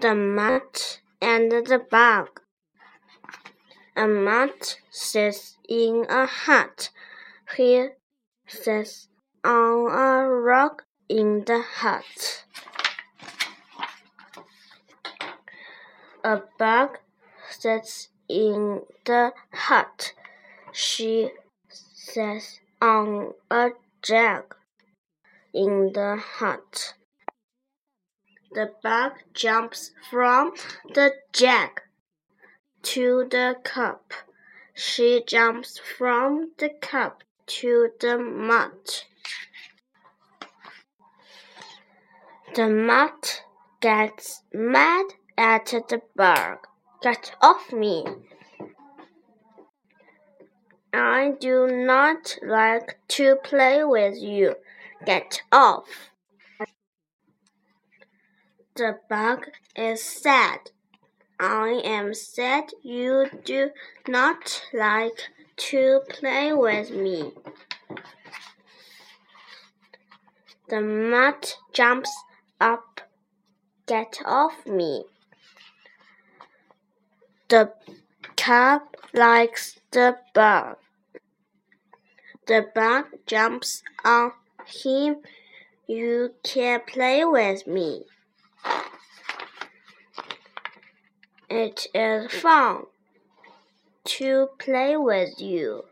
The Mutt and the Bug A moth sits in a hut. He sits on a rock in the hut. A bug sits in the hut. She sits on a jug in the hut. The bug jumps from the jug to the cup. She jumps from the cup to the moth. The moth gets mad at the bug. Get off me! I do not like to play with you. Get off! The bug is sad. I am sad you do not like to play with me. The moth jumps up. Get off me. The cub likes the bug. The bug jumps on him. You can play with me. It is fun to play with you.